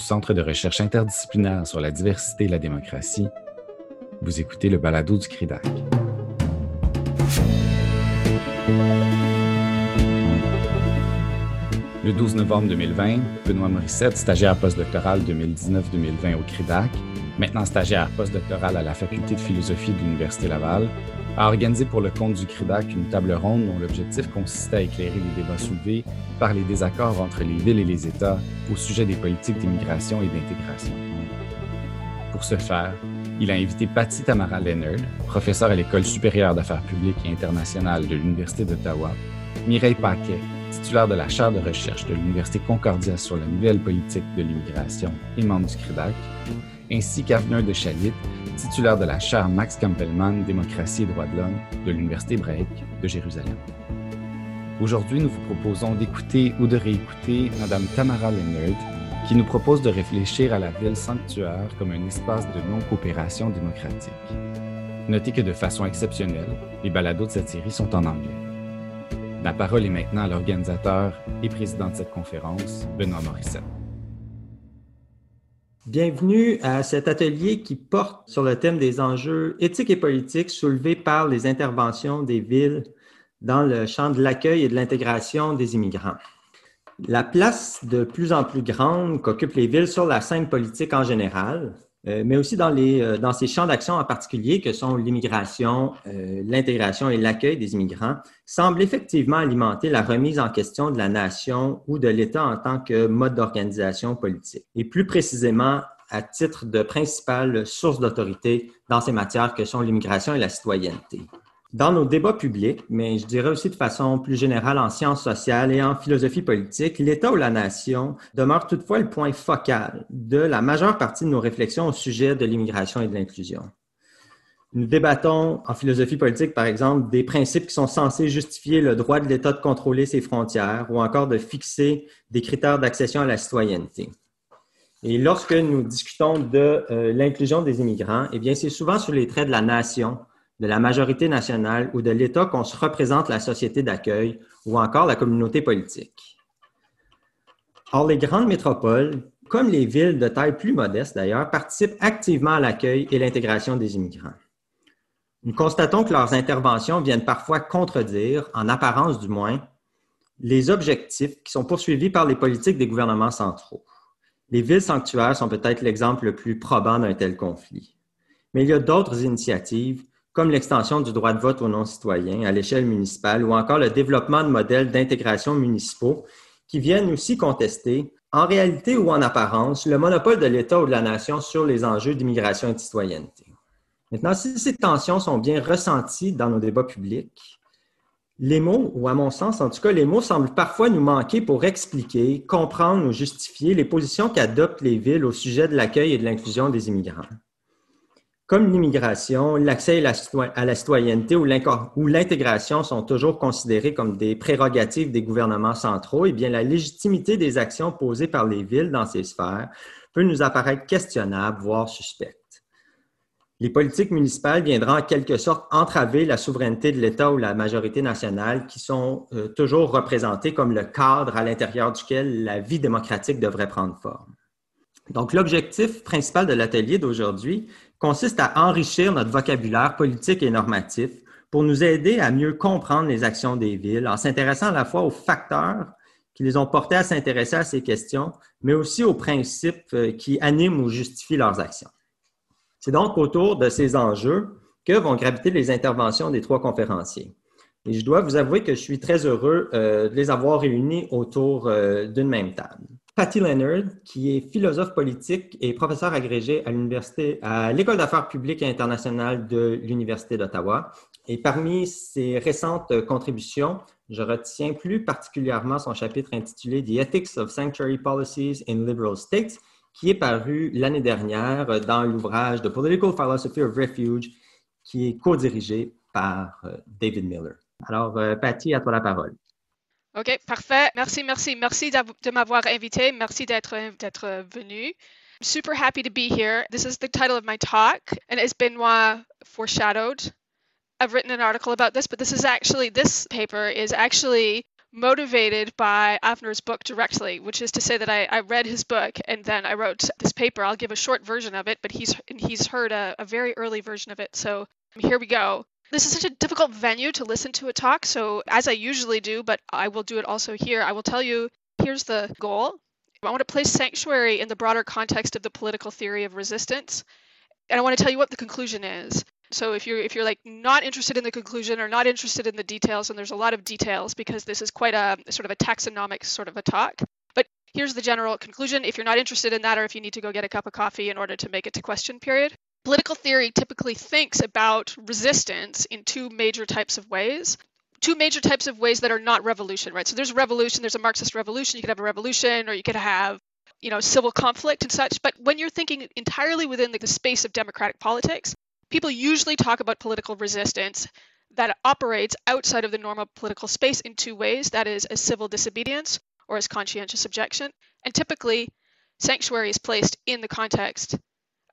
Centre de recherche interdisciplinaire sur la diversité et la démocratie. Vous écoutez le balado du CRIDAC. Le 12 novembre 2020, Benoît Morissette, stagiaire postdoctoral 2019-2020 au CRIDAC, maintenant stagiaire postdoctoral à la Faculté de philosophie de l'Université Laval, a organisé pour le compte du CRIDAC une table ronde dont l'objectif consistait à écairer les débats soulevés par les désaccords entre les villes et les États au sujet des politiques d'immigration et d'intégration. Pour ce faire, il a invité Patty Tamara Leonard, professeure à l'École supérieure d'affaires publiques et internationales de l'Université d'Ottawa, Mireille Paquet, titulaire de la chaire de recherche de l'Université Concordia sur la nouvelle politique de l'immigration et membre du CRIDAC, ainsi qu'Avenir de Chalit, titulaire de la chaire Max Campbellman Démocratie et droits de l'homme de l'Université hébraïque de Jérusalem. Aujourd'hui, nous vous proposons d'écouter ou de réécouter Mme Tamara Leonard, qui nous propose de réfléchir à la ville sanctuaire comme un espace de non-coopération démocratique. Notez que de façon exceptionnelle, les balados de cette série sont en anglais. La parole est maintenant à l'organisateur et président de cette conférence, Benoît Morissette. Bienvenue à cet atelier qui porte sur le thème des enjeux éthiques et politiques soulevés par les interventions des villes dans le champ de l'accueil et de l'intégration des immigrants. La place de plus en plus grande qu'occupent les villes sur la scène politique en général, mais aussi dans, les, euh, dans ces champs d'action en particulier que sont l'immigration, euh, l'intégration et l'accueil des immigrants, semble effectivement alimenter la remise en question de la nation ou de l'État en tant que mode d'organisation politique, et plus précisément à titre de principale source d'autorité dans ces matières que sont l'immigration et la citoyenneté. Dans nos débats publics, mais je dirais aussi de façon plus générale en sciences sociales et en philosophie politique, l'État ou la nation demeure toutefois le point focal de la majeure partie de nos réflexions au sujet de l'immigration et de l'inclusion. Nous débattons en philosophie politique, par exemple, des principes qui sont censés justifier le droit de l'État de contrôler ses frontières ou encore de fixer des critères d'accession à la citoyenneté. Et lorsque nous discutons de euh, l'inclusion des immigrants, eh bien, c'est souvent sur les traits de la nation de la majorité nationale ou de l'État qu'on se représente la société d'accueil ou encore la communauté politique. Or, les grandes métropoles, comme les villes de taille plus modeste d'ailleurs, participent activement à l'accueil et l'intégration des immigrants. Nous constatons que leurs interventions viennent parfois contredire, en apparence du moins, les objectifs qui sont poursuivis par les politiques des gouvernements centraux. Les villes sanctuaires sont peut-être l'exemple le plus probant d'un tel conflit. Mais il y a d'autres initiatives comme l'extension du droit de vote aux non-citoyens à l'échelle municipale ou encore le développement de modèles d'intégration municipaux qui viennent aussi contester, en réalité ou en apparence, le monopole de l'État ou de la nation sur les enjeux d'immigration et de citoyenneté. Maintenant, si ces tensions sont bien ressenties dans nos débats publics, les mots, ou à mon sens en tout cas, les mots semblent parfois nous manquer pour expliquer, comprendre ou justifier les positions qu'adoptent les villes au sujet de l'accueil et de l'inclusion des immigrants. Comme l'immigration, l'accès à la citoyenneté ou l'intégration sont toujours considérés comme des prérogatives des gouvernements centraux, eh bien, la légitimité des actions posées par les villes dans ces sphères peut nous apparaître questionnable, voire suspecte. Les politiques municipales viendront en quelque sorte entraver la souveraineté de l'État ou la majorité nationale qui sont euh, toujours représentées comme le cadre à l'intérieur duquel la vie démocratique devrait prendre forme. Donc, l'objectif principal de l'atelier d'aujourd'hui consiste à enrichir notre vocabulaire politique et normatif pour nous aider à mieux comprendre les actions des villes en s'intéressant à la fois aux facteurs qui les ont portés à s'intéresser à ces questions, mais aussi aux principes euh, qui animent ou justifient leurs actions. C'est donc autour de ces enjeux que vont graviter les interventions des trois conférenciers. Et je dois vous avouer que je suis très heureux euh, de les avoir réunis autour euh, d'une même table. Patty Leonard, qui est philosophe politique et professeur agrégé à à l'École d'affaires publiques et internationales de l'Université d'Ottawa. Et parmi ses récentes contributions, je retiens plus particulièrement son chapitre intitulé The Ethics of Sanctuary Policies in Liberal States, qui est paru l'année dernière dans l'ouvrage The Political Philosophy of Refuge, qui est co-dirigé par euh, David Miller. Alors, euh, Patty, à toi la parole. OK, parfait. Merci, merci, merci de m'avoir invité. Merci d'être venu. I'm super happy to be here. This is the title of my talk, and as Benoit foreshadowed, I've written an article about this, but this is actually, this paper is actually motivated by Avner's book directly, which is to say that I, I, read his book and then I wrote this paper. I'll give a short version of it, but he's he's heard a, a very early version of it. So here we go. This is such a difficult venue to listen to a talk, so as I usually do, but I will do it also here, I will tell you here's the goal. I want to place sanctuary in the broader context of the political theory of resistance. And I want to tell you what the conclusion is. So if you're if you're like not interested in the conclusion or not interested in the details, and there's a lot of details because this is quite a sort of a taxonomic sort of a talk. But here's the general conclusion. If you're not interested in that, or if you need to go get a cup of coffee in order to make it to question period, political theory typically thinks about resistance in two major types of ways two major types of ways that are not revolution, right? So there's a revolution, there's a Marxist revolution, you could have a revolution, or you could have, you know, civil conflict and such. But when you're thinking entirely within the, the space of democratic politics, people usually talk about political resistance that operates outside of the normal political space in two ways that is, as civil disobedience or as conscientious objection. And typically, sanctuary is placed in the context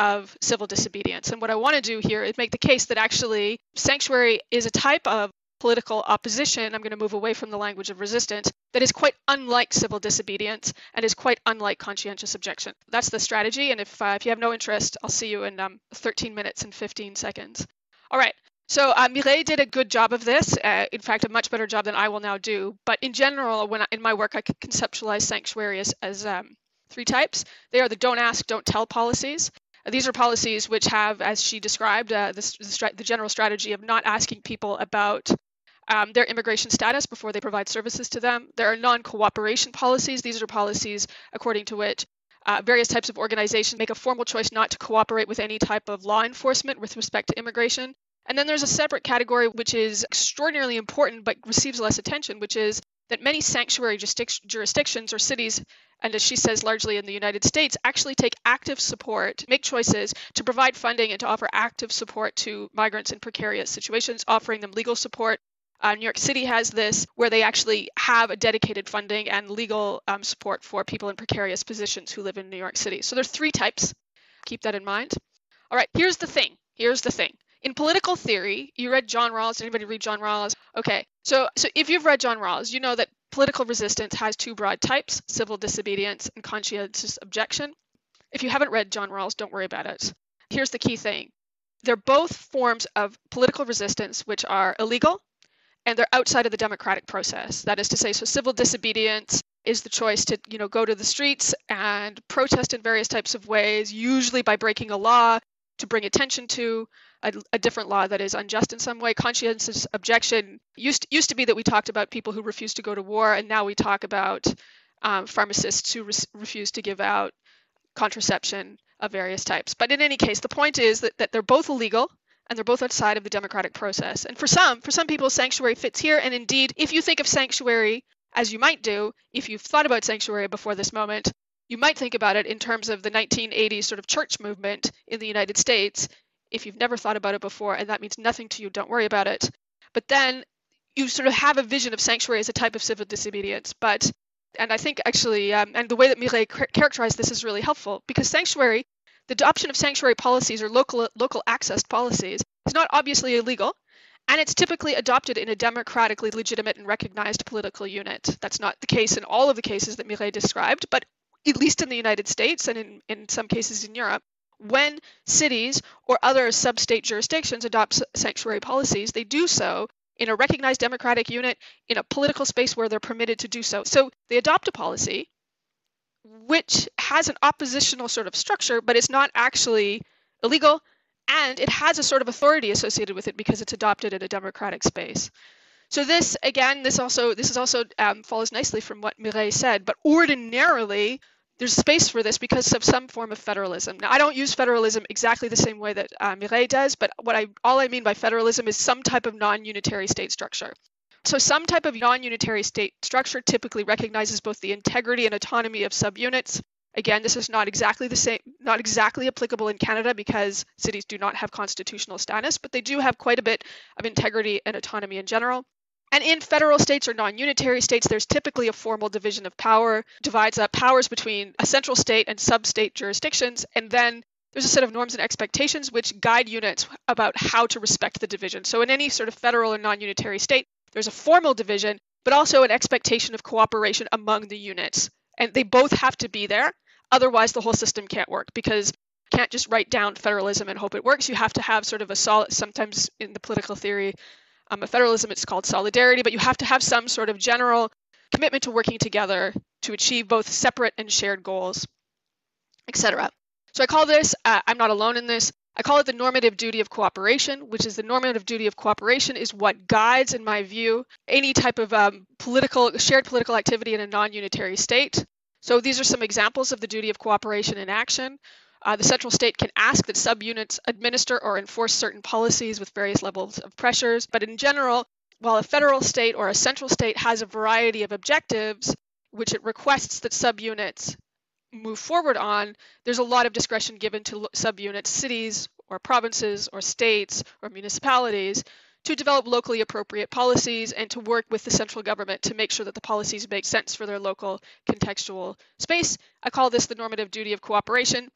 of civil disobedience. And what I want to do here is make the case that actually sanctuary is a type of political opposition, I'm going to move away from the language of resistance, that is quite unlike civil disobedience and is quite unlike conscientious objection. That's the strategy. And if, uh, if you have no interest, I'll see you in um, 13 minutes and 15 seconds. All right. So uh, Mireille did a good job of this. Uh, in fact, a much better job than I will now do. But in general, when I, in my work, I conceptualize sanctuary as, as um, three types. They are the don't ask, don't tell policies. These are policies which have, as she described, uh, the, the, the, general strategy of not asking people about um, their immigration status before they provide services to them. There are non cooperation policies. These are policies according to which uh, various types of organizations make a formal choice not to cooperate with any type of law enforcement with respect to immigration. And then there's a separate category which is extraordinarily important but receives less attention, which is that many sanctuary jurisdictions or cities, and as she says, largely in the United States, actually take active support, make choices to provide funding and to offer active support to migrants in precarious situations, offering them legal support, uh, New York City has this where they actually have a dedicated funding and legal um, support for people in precarious positions who live in New York City. So there's three types. Keep that in mind. All right, here's the thing. Here's the thing. In political theory, you read John Rawls. Anybody read John Rawls? Okay, so so if you've read John Rawls, you know that political resistance has two broad types: civil disobedience and conscientious objection. If you haven't read John Rawls, don't worry about it. Here's the key thing: they're both forms of political resistance which are illegal and they're outside of the democratic process. That is to say, so civil disobedience is the choice to, you know, go to the streets and protest in various types of ways, usually by breaking a law to bring attention to a, a different law that is unjust in some way. Conscientious objection used used to be that we talked about people who refused to go to war, and now we talk about um, pharmacists who re- refuse to give out contraception of various types. But in any case, the point is that, that they're both illegal and they're both outside of the democratic process. And for some, for some people, sanctuary fits here. And indeed, if you think of sanctuary as you might do, if you've thought about sanctuary before this moment, you might think about it in terms of the 1980s sort of church movement in the United States. If you've never thought about it before, and that means nothing to you, don't worry about it. But then you sort of have a vision of sanctuary as a type of civil disobedience. But and I think actually, um, and the way that Mireille characterized this is really helpful because sanctuary the adoption of sanctuary policies or local local access policies is not obviously illegal, and it's typically adopted in a democratically legitimate and recognized political unit. That's not the case in all of the cases that Mireille described, but at least in the United States and in, in some cases in Europe, when cities or other sub-state jurisdictions adopt sanctuary policies, they do so in a recognized democratic unit in a political space where they're permitted to do so. So they adopt a policy which has an oppositional sort of structure, but it's not actually illegal, and it has a sort of authority associated with it because it's adopted in a democratic space. So this, again, this also this is also um, follows nicely from what Mireille said. But ordinarily, there's space for this because of some form of federalism. Now, I don't use federalism exactly the same way that uh, Mireille does, but what I all I mean by federalism is some type of non-unitary state structure. So some type of non-unitary state structure typically recognizes both the integrity and autonomy of subunits. Again, this is not exactly the same, not exactly applicable in Canada because cities do not have constitutional status, but they do have quite a bit of integrity and autonomy in general. And in federal states or non unitary states, there's typically a formal division of power, divides up powers between a central state and sub state jurisdictions. And then there's a set of norms and expectations which guide units about how to respect the division. So in any sort of federal or non unitary state, there's a formal division, but also an expectation of cooperation among the units. And they both have to be there. Otherwise, the whole system can't work because you can't just write down federalism and hope it works. You have to have sort of a solid, sometimes in the political theory um, of federalism, it's called solidarity, but you have to have some sort of general commitment to working together to achieve both separate and shared goals, etc. So I call this, uh, I'm not alone in this, I call it the normative duty of cooperation, which is the normative duty of cooperation is what guides, in my view, any type of um, political, shared political activity in a non-unitary state. So these are some examples of the duty of cooperation in action. Uh, the central state can ask that subunits administer or enforce certain policies with various levels of pressures, but in general, while a federal state or a central state has a variety of objectives, which it requests that subunits move forward on, there's a lot of discretion given to subunits, cities or provinces or states or municipalities to develop locally appropriate policies and to work with the central government to make sure that the policies make sense for their local contextual space. I call this the normative duty of cooperation.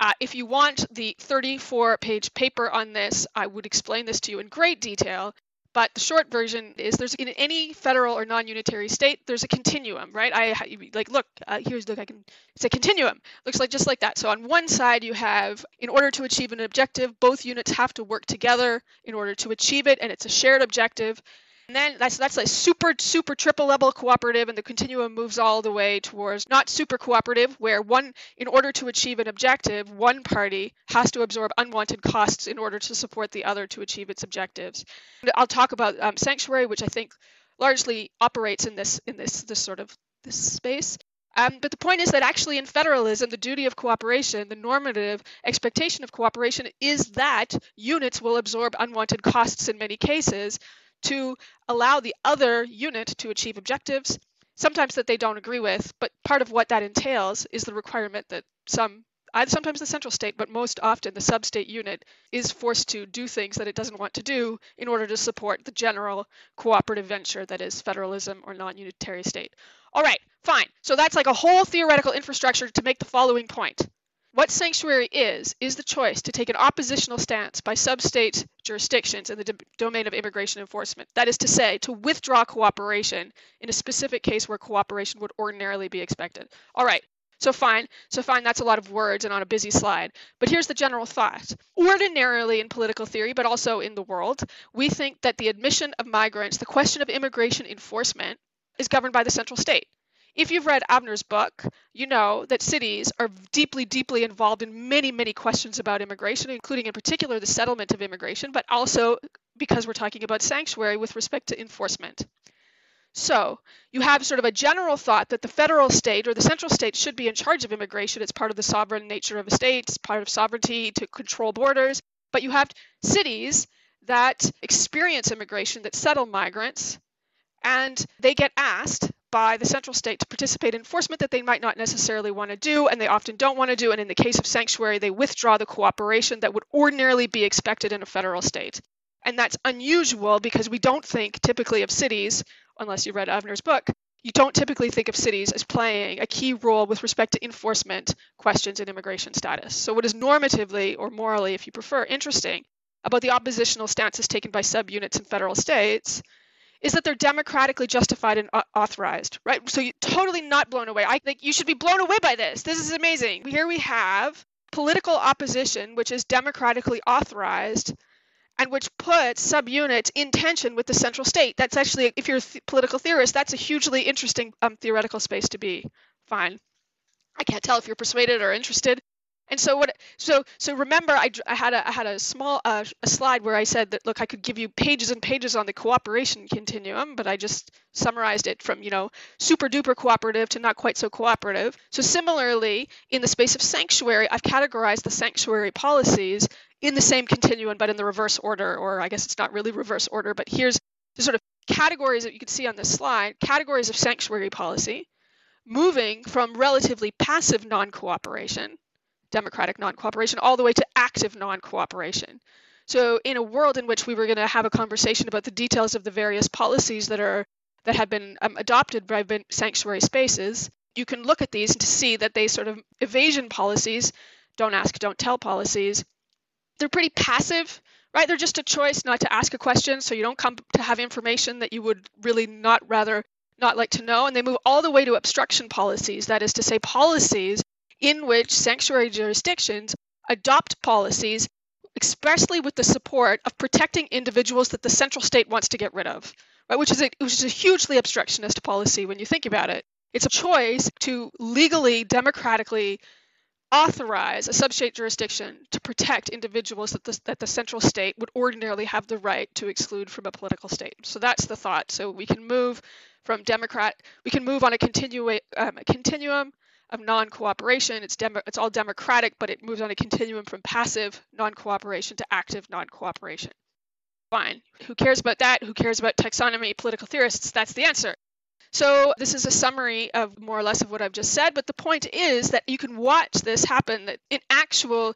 Uh, if you want the 34 page paper on this, I would explain this to you in great detail. But the short version is there's in any federal or non-unitary state, there's a continuum, right? I like look uh, here's look I can it's a continuum. Looks like just like that. So on one side you have in order to achieve an objective, both units have to work together in order to achieve it, and it's a shared objective. And then that's that's like super super triple level cooperative, and the continuum moves all the way towards not super cooperative, where one in order to achieve an objective, one party has to absorb unwanted costs in order to support the other to achieve its objectives. And I'll talk about um, sanctuary, which I think largely operates in this in this this sort of this space. Um, but the point is that actually in federalism, the duty of cooperation, the normative expectation of cooperation is that units will absorb unwanted costs in many cases to allow the other unit to achieve objectives, sometimes that they don't agree with, but part of what that entails is the requirement that some sometimes the central state, but most often the sub-state unit is forced to do things that it doesn't want to do in order to support the general cooperative venture that is federalism or non-unitary state. All right, fine. So that's like a whole theoretical infrastructure to make the following point. What sanctuary is, is the choice to take an oppositional stance by sub-state jurisdictions in the domain of immigration enforcement. That is to say, to withdraw cooperation in a specific case where cooperation would ordinarily be expected. All right, so fine, so fine, that's a lot of words and on a busy slide. But here's the general thought. Ordinarily in political theory, but also in the world, we think that the admission of migrants, the question of immigration enforcement, is governed by the central state. If you've read Avner's book, you know that cities are deeply, deeply involved in many, many questions about immigration, including in particular the settlement of immigration, but also because we're talking about sanctuary with respect to enforcement. So you have sort of a general thought that the federal state or the central state should be in charge of immigration. It's part of the sovereign nature of a state, it's part of sovereignty to control borders. But you have cities that experience immigration, that settle migrants, and they get asked by the central state to participate in enforcement that they might not necessarily want to do, and they often don't want to do. And in the case of sanctuary, they withdraw the cooperation that would ordinarily be expected in a federal state. And that's unusual because we don't think typically of cities, unless you read Avner's book, you don't typically think of cities as playing a key role with respect to enforcement questions in immigration status. So, what is normatively or morally, if you prefer, interesting about the oppositional stances taken by subunits in federal states is that they're democratically justified and authorized, right? So you're totally not blown away. I think you should be blown away by this. This is amazing. Here we have political opposition, which is democratically authorized and which puts subunits in tension with the central state. That's actually, if you're a th- political theorist, that's a hugely interesting um, theoretical space to be. Fine. I can't tell if you're persuaded or interested. And so what? So so remember, I, I had a I had a small uh, a slide where I said that look, I could give you pages and pages on the cooperation continuum, but I just summarized it from you know super duper cooperative to not quite so cooperative. So similarly, in the space of sanctuary, I've categorized the sanctuary policies in the same continuum, but in the reverse order, or I guess it's not really reverse order, but here's the sort of categories that you can see on this slide: categories of sanctuary policy, moving from relatively passive non-cooperation democratic non-cooperation all the way to active non-cooperation. So in a world in which we were going to have a conversation about the details of the various policies that are that have been um, adopted by sanctuary spaces, you can look at these and to see that they sort of evasion policies, don't ask, don't tell policies. They're pretty passive right? They're just a choice not to ask a question, so you don't come to have information that you would really not rather not like to know. And they move all the way to obstruction policies, that is to say, policies in which sanctuary jurisdictions adopt policies expressly with the support of protecting individuals that the central state wants to get rid of, right? Which is a, which is a hugely obstructionist policy when you think about it. It's a choice to legally, democratically authorize a substate jurisdiction to protect individuals that the, that the central state would ordinarily have the right to exclude from a political state. So that's the thought. So we can move from Democrat, we can move on a, um, a continuum of non-cooperation. It's it's all democratic, but it moves on a continuum from passive non-cooperation to active non-cooperation. Fine. Who cares about that? Who cares about taxonomy? Political theorists. That's the answer. So this is a summary of more or less of what I've just said, but the point is that you can watch this happen that in actual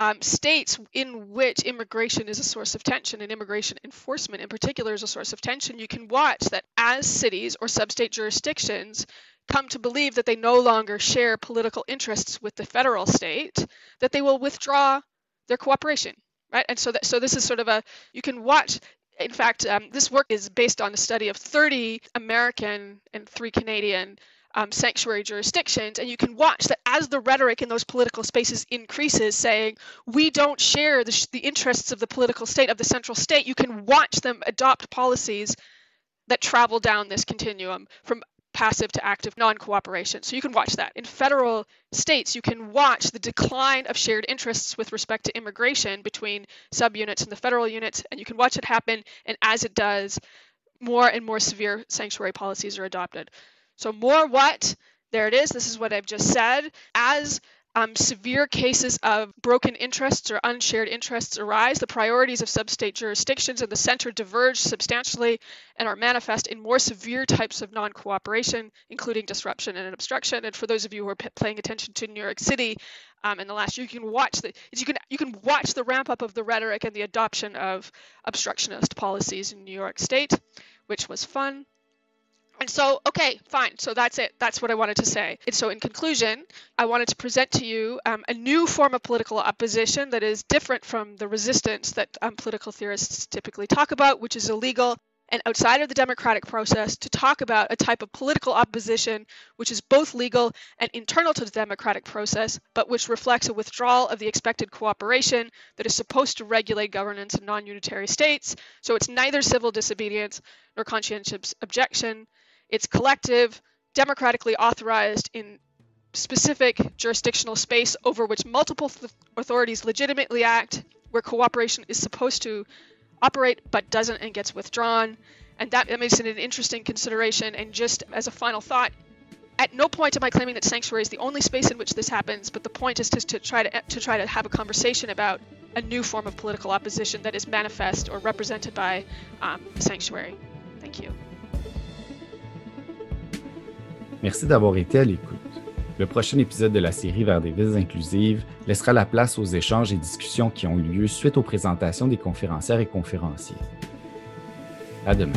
um, states in which immigration is a source of tension and immigration enforcement in particular is a source of tension, you can watch that as cities or substate jurisdictions come to believe that they no longer share political interests with the federal state, that they will withdraw their cooperation, right? And so that so this is sort of a you can watch. In fact, um, this work is based on a study of 30 American and three Canadian um, sanctuary jurisdictions, and you can watch that as the rhetoric in those political spaces increases, saying we don't share the, sh- the interests of the political state of the central state, you can watch them adopt policies that travel down this continuum from passive to active non-cooperation. So you can watch that. In federal states, you can watch the decline of shared interests with respect to immigration between subunits and the federal units, and you can watch it happen. And as it does, more and more severe sanctuary policies are adopted. So more what? There it is. This is what I've just said. As um, severe cases of broken interests or unshared interests arise, the priorities of substate jurisdictions and the center diverge substantially and are manifest in more severe types of non-cooperation, including disruption and obstruction. And for those of you who are p- paying attention to New York City um, in the last year, you can watch the you can you can watch the ramp up of the rhetoric and the adoption of obstructionist policies in New York State, which was fun. And so, okay, fine. So that's it. That's what I wanted to say. And so, in conclusion, I wanted to present to you um, a new form of political opposition that is different from the resistance that um, political theorists typically talk about, which is illegal and outside of the democratic process, to talk about a type of political opposition which is both legal and internal to the democratic process, but which reflects a withdrawal of the expected cooperation that is supposed to regulate governance in non unitary states. So it's neither civil disobedience nor conscientious objection. It's collective, democratically authorized in specific jurisdictional space over which multiple th- authorities legitimately act, where cooperation is supposed to operate but doesn't and gets withdrawn. And that, that makes it an interesting consideration. And just as a final thought, at no point am I claiming that sanctuary is the only space in which this happens, but the point is to, to try to to try to have a conversation about a new form of political opposition that is manifest or represented by um, sanctuary. Thank you. Merci d'avoir été à l'écoute. Le prochain épisode de la série Vers des villes inclusives laissera la place aux échanges et discussions qui ont eu lieu suite aux présentations des conférencières et conférenciers. À demain.